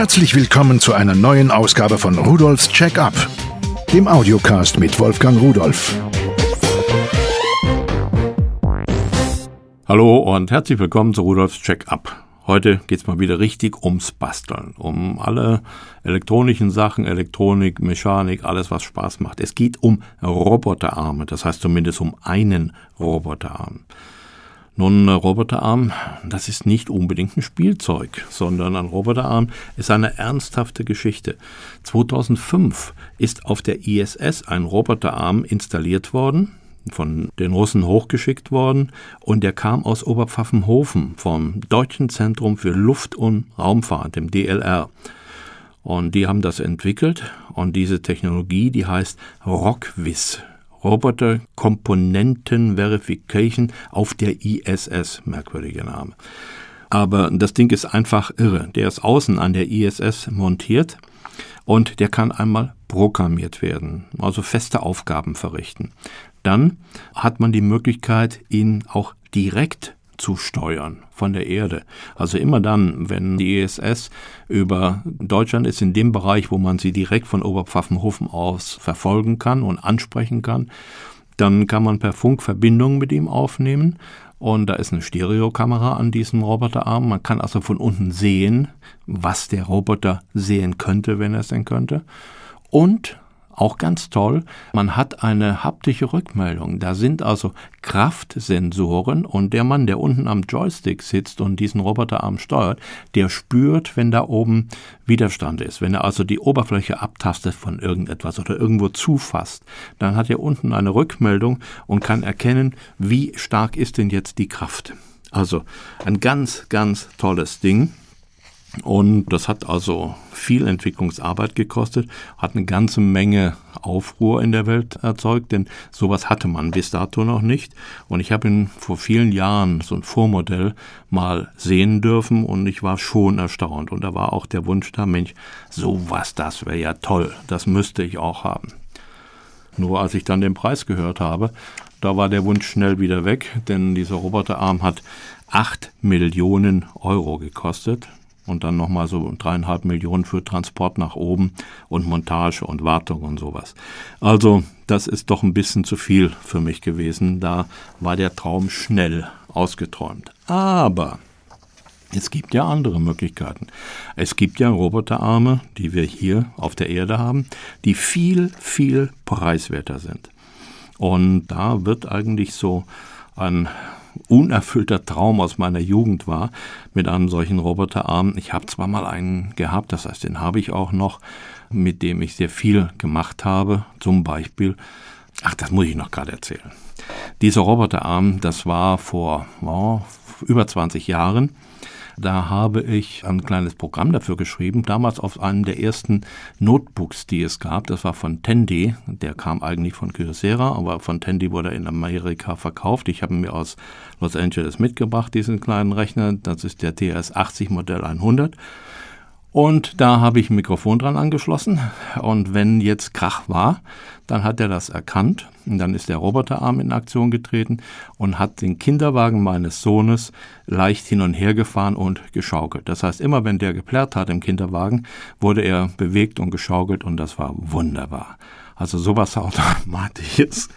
Herzlich willkommen zu einer neuen Ausgabe von Rudolfs Check-up, dem Audiocast mit Wolfgang Rudolf. Hallo und herzlich willkommen zu Rudolfs Check-up. Heute geht's mal wieder richtig ums Basteln, um alle elektronischen Sachen, Elektronik, Mechanik, alles was Spaß macht. Es geht um Roboterarme, das heißt zumindest um einen Roboterarm. Nun, ein Roboterarm, das ist nicht unbedingt ein Spielzeug, sondern ein Roboterarm ist eine ernsthafte Geschichte. 2005 ist auf der ISS ein Roboterarm installiert worden, von den Russen hochgeschickt worden und der kam aus Oberpfaffenhofen vom Deutschen Zentrum für Luft- und Raumfahrt, dem DLR. Und die haben das entwickelt und diese Technologie, die heißt ROCKWIS, Roboter Komponenten Verification auf der ISS. Merkwürdiger Name. Aber das Ding ist einfach irre. Der ist außen an der ISS montiert und der kann einmal programmiert werden, also feste Aufgaben verrichten. Dann hat man die Möglichkeit, ihn auch direkt zu steuern von der Erde. Also immer dann, wenn die ISS über Deutschland ist, in dem Bereich, wo man sie direkt von Oberpfaffenhofen aus verfolgen kann und ansprechen kann, dann kann man per Funk Verbindungen mit ihm aufnehmen. Und da ist eine Stereokamera an diesem Roboterarm. Man kann also von unten sehen, was der Roboter sehen könnte, wenn er es denn könnte. Und auch ganz toll. Man hat eine haptische Rückmeldung. Da sind also Kraftsensoren und der Mann, der unten am Joystick sitzt und diesen Roboterarm steuert, der spürt, wenn da oben Widerstand ist. Wenn er also die Oberfläche abtastet von irgendetwas oder irgendwo zufasst, dann hat er unten eine Rückmeldung und kann erkennen, wie stark ist denn jetzt die Kraft. Also ein ganz, ganz tolles Ding. Und das hat also viel Entwicklungsarbeit gekostet, hat eine ganze Menge Aufruhr in der Welt erzeugt, denn sowas hatte man bis dato noch nicht. Und ich habe ihn vor vielen Jahren, so ein Vormodell, mal sehen dürfen und ich war schon erstaunt. Und da war auch der Wunsch da, Mensch, sowas, das wäre ja toll, das müsste ich auch haben. Nur als ich dann den Preis gehört habe, da war der Wunsch schnell wieder weg, denn dieser Roboterarm hat 8 Millionen Euro gekostet und dann nochmal so dreieinhalb Millionen für Transport nach oben und Montage und Wartung und sowas. Also das ist doch ein bisschen zu viel für mich gewesen. Da war der Traum schnell ausgeträumt. Aber es gibt ja andere Möglichkeiten. Es gibt ja Roboterarme, die wir hier auf der Erde haben, die viel, viel preiswerter sind. Und da wird eigentlich so ein unerfüllter Traum aus meiner Jugend war, mit einem solchen Roboterarm. Ich habe zwar mal einen gehabt, das heißt, den habe ich auch noch, mit dem ich sehr viel gemacht habe. Zum Beispiel, ach, das muss ich noch gerade erzählen. Dieser Roboterarm, das war vor oh, über 20 Jahren. Da habe ich ein kleines Programm dafür geschrieben, damals auf einem der ersten Notebooks, die es gab. Das war von Tandy. Der kam eigentlich von Kyocera, aber von Tandy wurde er in Amerika verkauft. Ich habe mir aus Los Angeles mitgebracht, diesen kleinen Rechner. Das ist der TS80 Modell 100. Und da habe ich ein Mikrofon dran angeschlossen. Und wenn jetzt Krach war, dann hat er das erkannt. Und dann ist der Roboterarm in Aktion getreten und hat den Kinderwagen meines Sohnes leicht hin und her gefahren und geschaukelt. Das heißt, immer wenn der geplärrt hat im Kinderwagen, wurde er bewegt und geschaukelt und das war wunderbar. Also sowas Automatisches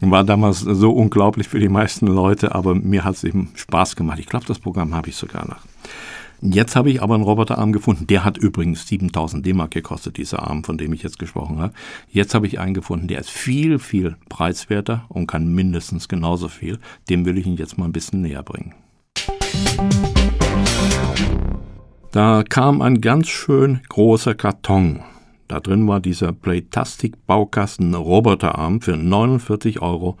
war damals so unglaublich für die meisten Leute, aber mir hat es eben Spaß gemacht. Ich glaube, das Programm habe ich sogar noch. Jetzt habe ich aber einen Roboterarm gefunden. Der hat übrigens 7000 D-Mark gekostet, dieser Arm, von dem ich jetzt gesprochen habe. Jetzt habe ich einen gefunden, der ist viel, viel preiswerter und kann mindestens genauso viel. Dem will ich ihn jetzt mal ein bisschen näher bringen. Da kam ein ganz schön großer Karton. Da drin war dieser Playtastic-Baukasten Roboterarm für 49,90 Euro.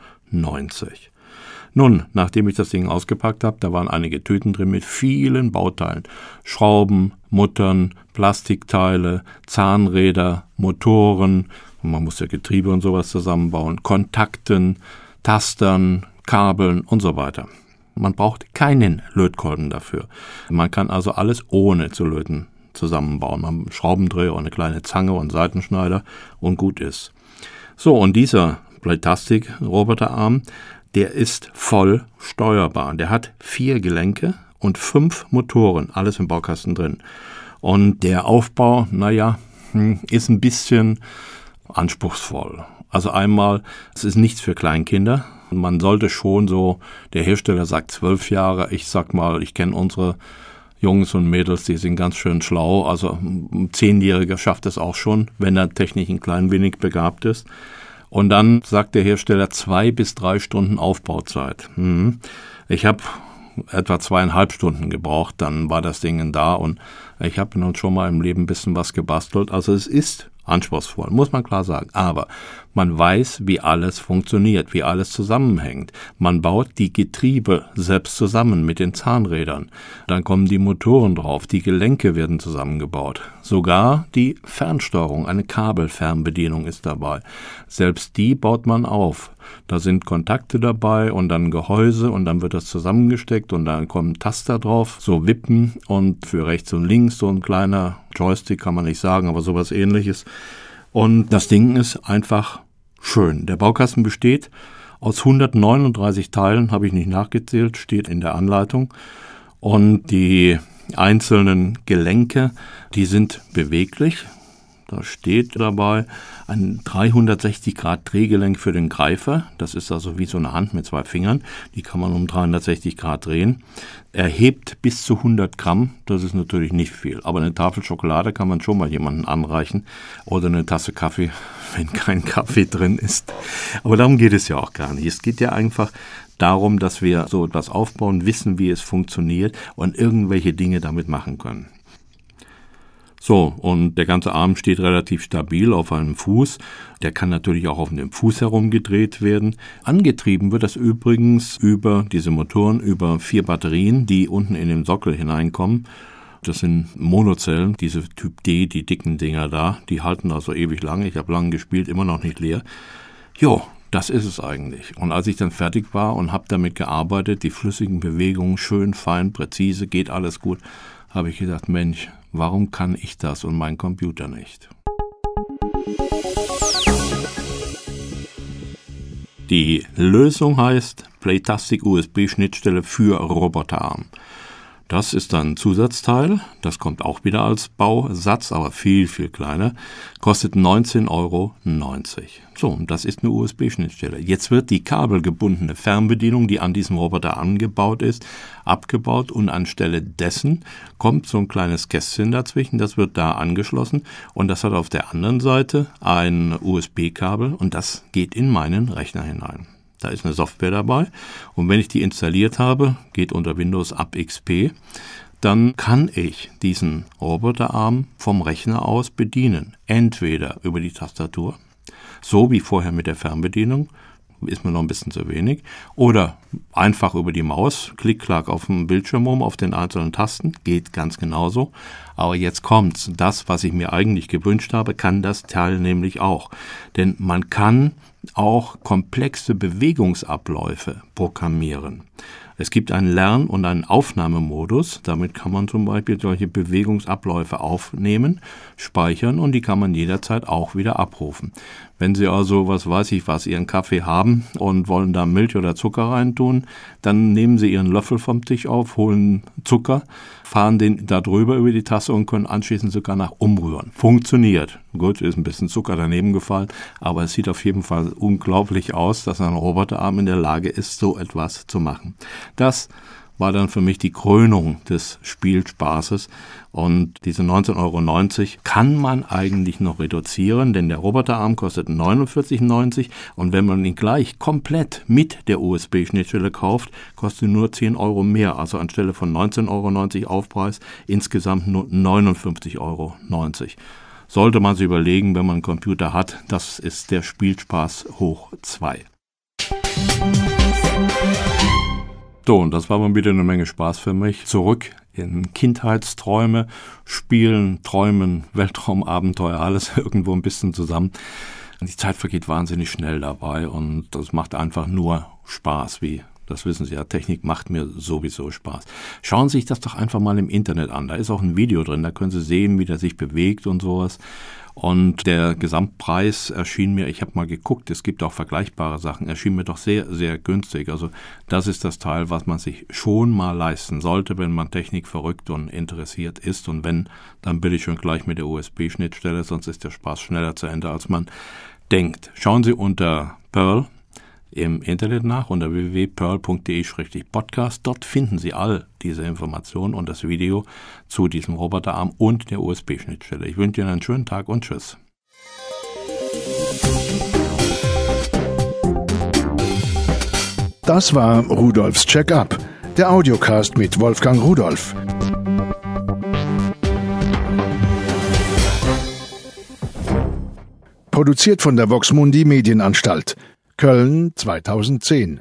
Nun, nachdem ich das Ding ausgepackt habe, da waren einige Tüten drin mit vielen Bauteilen. Schrauben, Muttern, Plastikteile, Zahnräder, Motoren, man muss ja Getriebe und sowas zusammenbauen, Kontakten, Tastern, Kabeln und so weiter. Man braucht keinen Lötkolben dafür. Man kann also alles ohne zu löten zusammenbauen. Man hat Schraubendreher und eine kleine Zange und Seitenschneider und gut ist. So, und dieser Plastik-Roboterarm, der ist voll steuerbar. Der hat vier Gelenke und fünf Motoren, alles im Baukasten drin. Und der Aufbau, naja, hm, ist ein bisschen anspruchsvoll. Also einmal, es ist nichts für Kleinkinder. Man sollte schon so, der Hersteller sagt zwölf Jahre, ich sag mal, ich kenne unsere Jungs und Mädels, die sind ganz schön schlau. Also ein Zehnjähriger schafft es auch schon, wenn er technisch ein klein wenig begabt ist. Und dann sagt der Hersteller zwei bis drei Stunden Aufbauzeit. Mhm. Ich habe etwa zweieinhalb Stunden gebraucht, dann war das Ding da und ich habe nun schon mal im Leben ein bisschen was gebastelt. Also es ist anspruchsvoll, muss man klar sagen. Aber man weiß, wie alles funktioniert, wie alles zusammenhängt. Man baut die Getriebe selbst zusammen mit den Zahnrädern. Dann kommen die Motoren drauf, die Gelenke werden zusammengebaut. Sogar die Fernsteuerung, eine Kabelfernbedienung ist dabei. Selbst die baut man auf. Da sind Kontakte dabei und dann Gehäuse und dann wird das zusammengesteckt und dann kommen Taster drauf, so Wippen und für rechts und links so ein kleiner Joystick kann man nicht sagen, aber sowas ähnliches. Und das Ding ist einfach schön. Der Baukasten besteht aus 139 Teilen, habe ich nicht nachgezählt, steht in der Anleitung. Und die einzelnen Gelenke, die sind beweglich. Da steht dabei ein 360 Grad Drehgelenk für den Greifer. Das ist also wie so eine Hand mit zwei Fingern. Die kann man um 360 Grad drehen. Er hebt bis zu 100 Gramm. Das ist natürlich nicht viel. Aber eine Tafel Schokolade kann man schon mal jemanden anreichen. Oder eine Tasse Kaffee, wenn kein Kaffee drin ist. Aber darum geht es ja auch gar nicht. Es geht ja einfach darum, dass wir so etwas aufbauen, wissen, wie es funktioniert und irgendwelche Dinge damit machen können. So, und der ganze Arm steht relativ stabil auf einem Fuß. Der kann natürlich auch auf dem Fuß herumgedreht werden. Angetrieben wird das übrigens über diese Motoren, über vier Batterien, die unten in den Sockel hineinkommen. Das sind Monozellen, diese Typ D, die dicken Dinger da. Die halten also ewig lange. Ich habe lange gespielt, immer noch nicht leer. Jo, das ist es eigentlich. Und als ich dann fertig war und habe damit gearbeitet, die flüssigen Bewegungen schön, fein, präzise, geht alles gut, habe ich gedacht, Mensch, Warum kann ich das und mein Computer nicht? Die Lösung heißt Playtastic USB-Schnittstelle für Roboterarm. Das ist dann ein Zusatzteil, das kommt auch wieder als Bausatz, aber viel, viel kleiner, kostet 19,90 Euro. So, und das ist eine USB-Schnittstelle. Jetzt wird die kabelgebundene Fernbedienung, die an diesem Roboter angebaut ist, abgebaut und anstelle dessen kommt so ein kleines Kästchen dazwischen, das wird da angeschlossen und das hat auf der anderen Seite ein USB-Kabel und das geht in meinen Rechner hinein. Da ist eine Software dabei. Und wenn ich die installiert habe, geht unter Windows ab XP, dann kann ich diesen Roboterarm vom Rechner aus bedienen. Entweder über die Tastatur, so wie vorher mit der Fernbedienung, ist mir noch ein bisschen zu wenig. Oder einfach über die Maus, klick, klack auf dem Bildschirm um, auf den einzelnen Tasten, geht ganz genauso. Aber jetzt kommt's. Das, was ich mir eigentlich gewünscht habe, kann das Teil nämlich auch. Denn man kann auch komplexe Bewegungsabläufe programmieren. Es gibt einen Lern- und einen Aufnahmemodus. Damit kann man zum Beispiel solche Bewegungsabläufe aufnehmen, speichern und die kann man jederzeit auch wieder abrufen. Wenn Sie also, was weiß ich was, Ihren Kaffee haben und wollen da Milch oder Zucker reintun, dann nehmen Sie Ihren Löffel vom Tisch auf, holen Zucker, fahren den da drüber über die Tasse und können anschließend sogar nach umrühren. Funktioniert. Gut, ist ein bisschen Zucker daneben gefallen, aber es sieht auf jeden Fall unglaublich aus, dass ein Roboterarm in der Lage ist, so etwas zu machen. Das war dann für mich die Krönung des Spielspaßes. Und diese 19,90 Euro kann man eigentlich noch reduzieren, denn der Roboterarm kostet 49,90 und wenn man ihn gleich komplett mit der USB-Schnittstelle kauft, kostet nur 10 Euro mehr. Also anstelle von 19,90 Euro Aufpreis insgesamt nur 59,90 Euro. Sollte man sich überlegen, wenn man einen Computer hat, das ist der Spielspaß hoch 2. So, und das war mal wieder eine Menge Spaß für mich. Zurück in Kindheitsträume, Spielen, Träumen, Weltraumabenteuer, alles irgendwo ein bisschen zusammen. Die Zeit vergeht wahnsinnig schnell dabei und das macht einfach nur Spaß, wie das wissen Sie ja, Technik macht mir sowieso Spaß. Schauen Sie sich das doch einfach mal im Internet an. Da ist auch ein Video drin, da können Sie sehen, wie der sich bewegt und sowas. Und der Gesamtpreis erschien mir, ich habe mal geguckt, es gibt auch vergleichbare Sachen, erschien mir doch sehr, sehr günstig. Also das ist das Teil, was man sich schon mal leisten sollte, wenn man Technik verrückt und interessiert ist. Und wenn, dann bitte ich schon gleich mit der USB-Schnittstelle, sonst ist der Spaß schneller zu Ende, als man denkt. Schauen Sie unter Pearl im Internet nach unter www.pearl.de-podcast. Dort finden Sie all diese Informationen und das Video zu diesem Roboterarm und der USB-Schnittstelle. Ich wünsche Ihnen einen schönen Tag und Tschüss. Das war Rudolfs Check-up, der Audiocast mit Wolfgang Rudolf. Produziert von der Voxmundi Medienanstalt. Köln 2010